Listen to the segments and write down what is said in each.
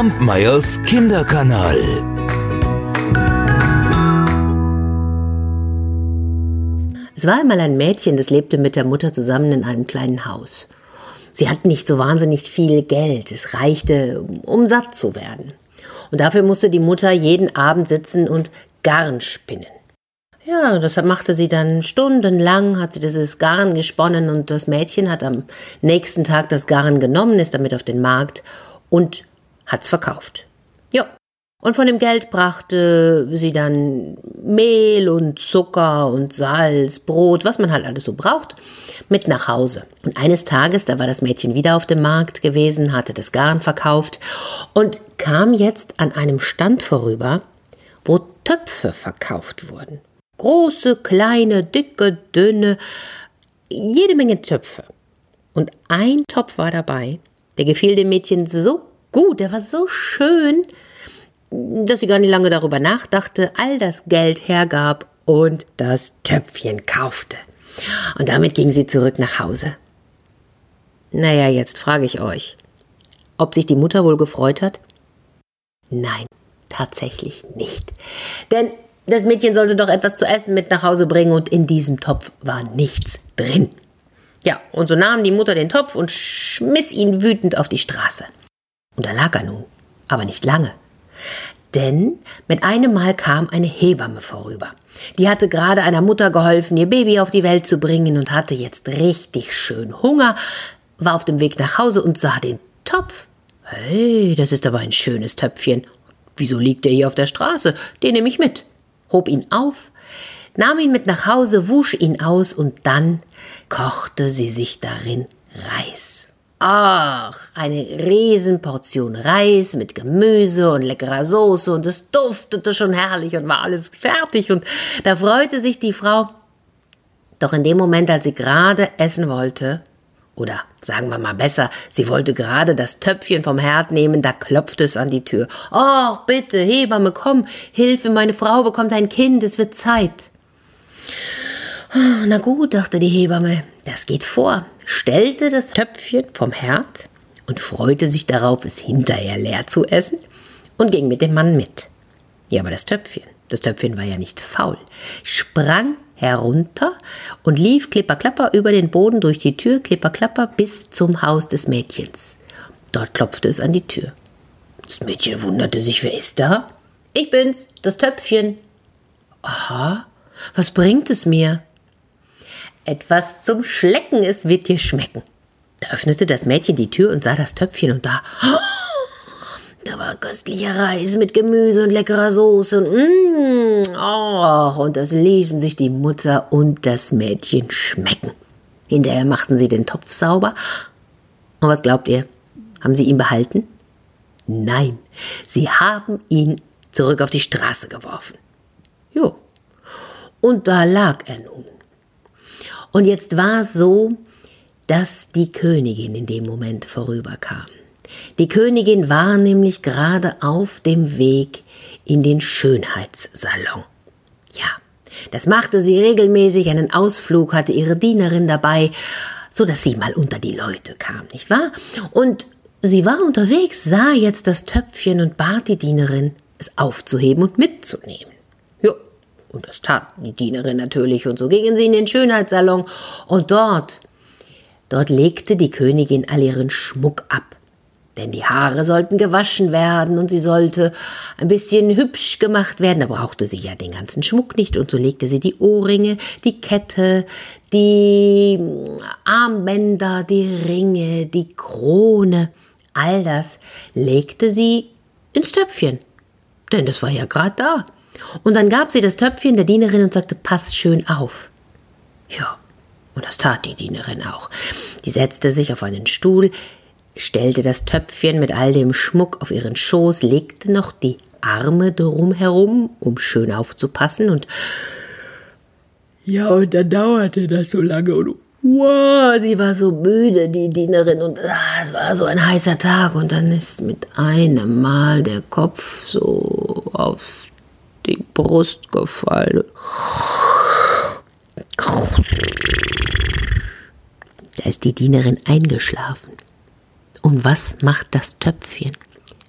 Kampmeyers Kinderkanal. Es war einmal ein Mädchen, das lebte mit der Mutter zusammen in einem kleinen Haus. Sie hatten nicht so wahnsinnig viel Geld, es reichte, um satt zu werden. Und dafür musste die Mutter jeden Abend sitzen und Garn spinnen. Ja, deshalb machte sie dann stundenlang, hat sie dieses Garn gesponnen und das Mädchen hat am nächsten Tag das Garn genommen, ist damit auf den Markt und hat's verkauft. Ja. Und von dem Geld brachte sie dann Mehl und Zucker und Salz, Brot, was man halt alles so braucht, mit nach Hause. Und eines Tages, da war das Mädchen wieder auf dem Markt gewesen, hatte das Garn verkauft und kam jetzt an einem Stand vorüber, wo Töpfe verkauft wurden. Große, kleine, dicke, dünne, jede Menge Töpfe. Und ein Topf war dabei, der gefiel dem Mädchen so gut, der war so schön, dass sie gar nicht lange darüber nachdachte, all das Geld hergab und das Töpfchen kaufte. Und damit ging sie zurück nach Hause. Naja, jetzt frage ich euch, ob sich die Mutter wohl gefreut hat? Nein, tatsächlich nicht. Denn das Mädchen sollte doch etwas zu essen mit nach Hause bringen und in diesem Topf war nichts drin. Ja, und so nahm die Mutter den Topf und schmiss ihn wütend auf die Straße. Und da lag er nun, aber nicht lange. Denn mit einem Mal kam eine Hebamme vorüber. Die hatte gerade einer Mutter geholfen, ihr Baby auf die Welt zu bringen und hatte jetzt richtig schön Hunger, war auf dem Weg nach Hause und sah den Topf. Hey, das ist aber ein schönes Töpfchen. Wieso liegt er hier auf der Straße? Den nehme ich mit hob ihn auf, nahm ihn mit nach Hause, wusch ihn aus und dann kochte sie sich darin Reis. Ach, eine Riesenportion Reis mit Gemüse und leckerer Soße und es duftete schon herrlich und war alles fertig und da freute sich die Frau. Doch in dem Moment, als sie gerade essen wollte, oder sagen wir mal besser, sie wollte gerade das Töpfchen vom Herd nehmen, da klopfte es an die Tür. Oh, bitte, Hebamme, komm, Hilfe, meine Frau bekommt ein Kind, es wird Zeit. Na gut, dachte die Hebamme, das geht vor, stellte das Töpfchen vom Herd und freute sich darauf, es hinterher leer zu essen und ging mit dem Mann mit. Ja, aber das Töpfchen, das Töpfchen war ja nicht faul, sprang herunter und lief klipperklapper über den Boden durch die Tür, klipperklapper bis zum Haus des Mädchens. Dort klopfte es an die Tür. Das Mädchen wunderte sich, wer ist da? Ich bin's, das Töpfchen. Aha, was bringt es mir? Etwas zum Schlecken, es wird dir schmecken. Da öffnete das Mädchen die Tür und sah das Töpfchen und da. Da war köstlicher Reis mit Gemüse und leckerer Soße. Und, mm, oh, und das ließen sich die Mutter und das Mädchen schmecken. Hinterher machten sie den Topf sauber. Und was glaubt ihr? Haben sie ihn behalten? Nein, sie haben ihn zurück auf die Straße geworfen. Jo. Und da lag er nun. Und jetzt war es so, dass die Königin in dem Moment vorüberkam. Die Königin war nämlich gerade auf dem Weg in den Schönheitssalon. Ja, das machte sie regelmäßig, einen Ausflug hatte ihre Dienerin dabei, so dass sie mal unter die Leute kam, nicht wahr? Und sie war unterwegs, sah jetzt das Töpfchen und bat die Dienerin, es aufzuheben und mitzunehmen. Und das tat die Dienerin natürlich, und so gingen sie in den Schönheitssalon, und dort, dort legte die Königin all ihren Schmuck ab denn die Haare sollten gewaschen werden und sie sollte ein bisschen hübsch gemacht werden. Da brauchte sie ja den ganzen Schmuck nicht und so legte sie die Ohrringe, die Kette, die Armbänder, die Ringe, die Krone, all das legte sie ins Töpfchen. Denn das war ja gerade da. Und dann gab sie das Töpfchen der Dienerin und sagte, pass schön auf. Ja, und das tat die Dienerin auch. Die setzte sich auf einen Stuhl, stellte das Töpfchen mit all dem Schmuck auf ihren Schoß, legte noch die Arme drum herum, um schön aufzupassen und ja, und dann dauerte das so lange und wow, sie war so müde, die Dienerin, und ah, es war so ein heißer Tag und dann ist mit einem Mal der Kopf so auf Brust gefallen. Da ist die Dienerin eingeschlafen. Und was macht das Töpfchen?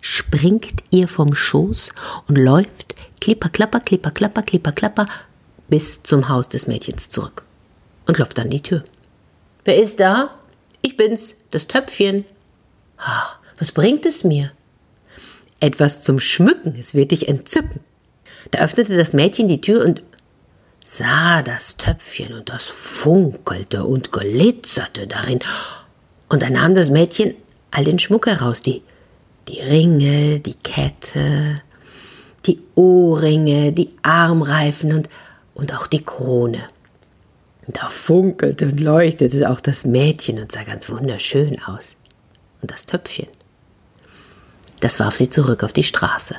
springt ihr vom Schoß und läuft klipper, klapper, klipper, klapper, klipper, klapper bis zum Haus des Mädchens zurück und klopft an die Tür. Wer ist da? Ich bin's, das Töpfchen. Ach, was bringt es mir? Etwas zum Schmücken, es wird dich entzücken. Da öffnete das Mädchen die Tür und sah das Töpfchen und das funkelte und glitzerte darin. Und da nahm das Mädchen all den Schmuck heraus, die, die Ringe, die Kette, die Ohrringe, die Armreifen und, und auch die Krone. Da funkelte und leuchtete auch das Mädchen und sah ganz wunderschön aus. Und das Töpfchen, das warf sie zurück auf die Straße.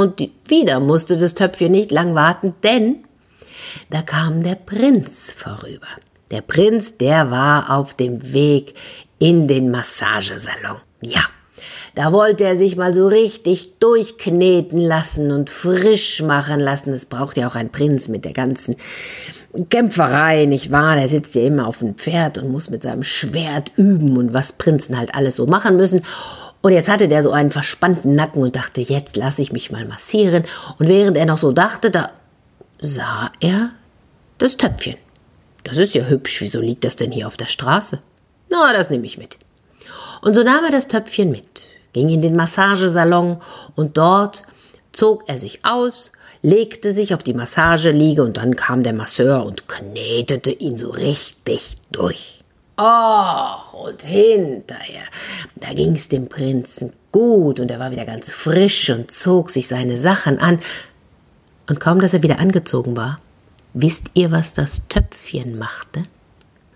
Und wieder musste das Töpfchen nicht lang warten, denn da kam der Prinz vorüber. Der Prinz, der war auf dem Weg in den Massagesalon. Ja, da wollte er sich mal so richtig durchkneten lassen und frisch machen lassen. Es braucht ja auch ein Prinz mit der ganzen Kämpferei, nicht wahr? Der sitzt ja immer auf dem Pferd und muss mit seinem Schwert üben und was Prinzen halt alles so machen müssen. Und jetzt hatte der so einen verspannten Nacken und dachte, jetzt lasse ich mich mal massieren. Und während er noch so dachte, da sah er das Töpfchen. Das ist ja hübsch, wieso liegt das denn hier auf der Straße? Na, das nehme ich mit. Und so nahm er das Töpfchen mit, ging in den Massagesalon und dort zog er sich aus, legte sich auf die Massageliege und dann kam der Masseur und knetete ihn so richtig durch. Och, und hinterher, da ging es dem Prinzen gut und er war wieder ganz frisch und zog sich seine Sachen an. Und kaum, dass er wieder angezogen war, wisst ihr, was das Töpfchen machte?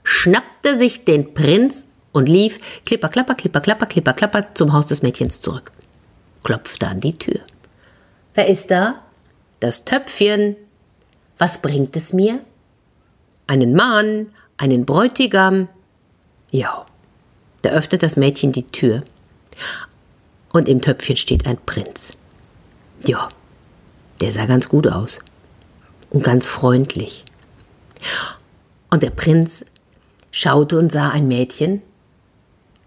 Schnappte sich den Prinz und lief klipper, klapper, klipper, klapper, klipper, klapper zum Haus des Mädchens zurück. Klopfte an die Tür. Wer ist da? Das Töpfchen. Was bringt es mir? Einen Mann, einen Bräutigam. Ja. Da öffnet das Mädchen die Tür. Und im Töpfchen steht ein Prinz. Ja, der sah ganz gut aus. Und ganz freundlich. Und der Prinz schaute und sah ein Mädchen,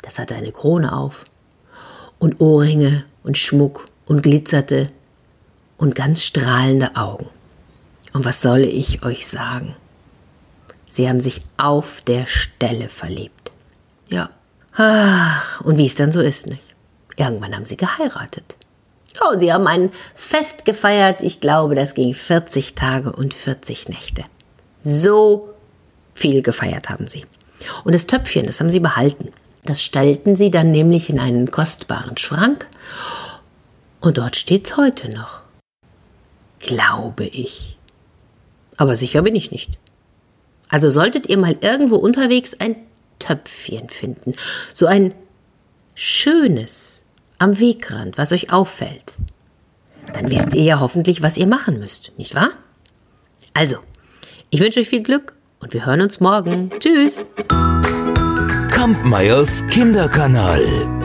das hatte eine Krone auf und Ohrringe und Schmuck und glitzerte und ganz strahlende Augen. Und was soll ich euch sagen? Sie haben sich auf der Stelle verliebt. Ja. Ach, und wie es dann so ist, nicht? Irgendwann haben sie geheiratet. Ja, und sie haben ein Fest gefeiert. Ich glaube, das ging 40 Tage und 40 Nächte. So viel gefeiert haben sie. Und das Töpfchen, das haben sie behalten. Das stellten sie dann nämlich in einen kostbaren Schrank. Und dort steht's heute noch glaube ich. Aber sicher bin ich nicht. Also solltet ihr mal irgendwo unterwegs ein Töpfchen finden, so ein schönes am Wegrand, was euch auffällt, dann wisst ihr ja hoffentlich, was ihr machen müsst, nicht wahr? Also, ich wünsche euch viel Glück und wir hören uns morgen. Tschüss. Kampmeyers Kinderkanal.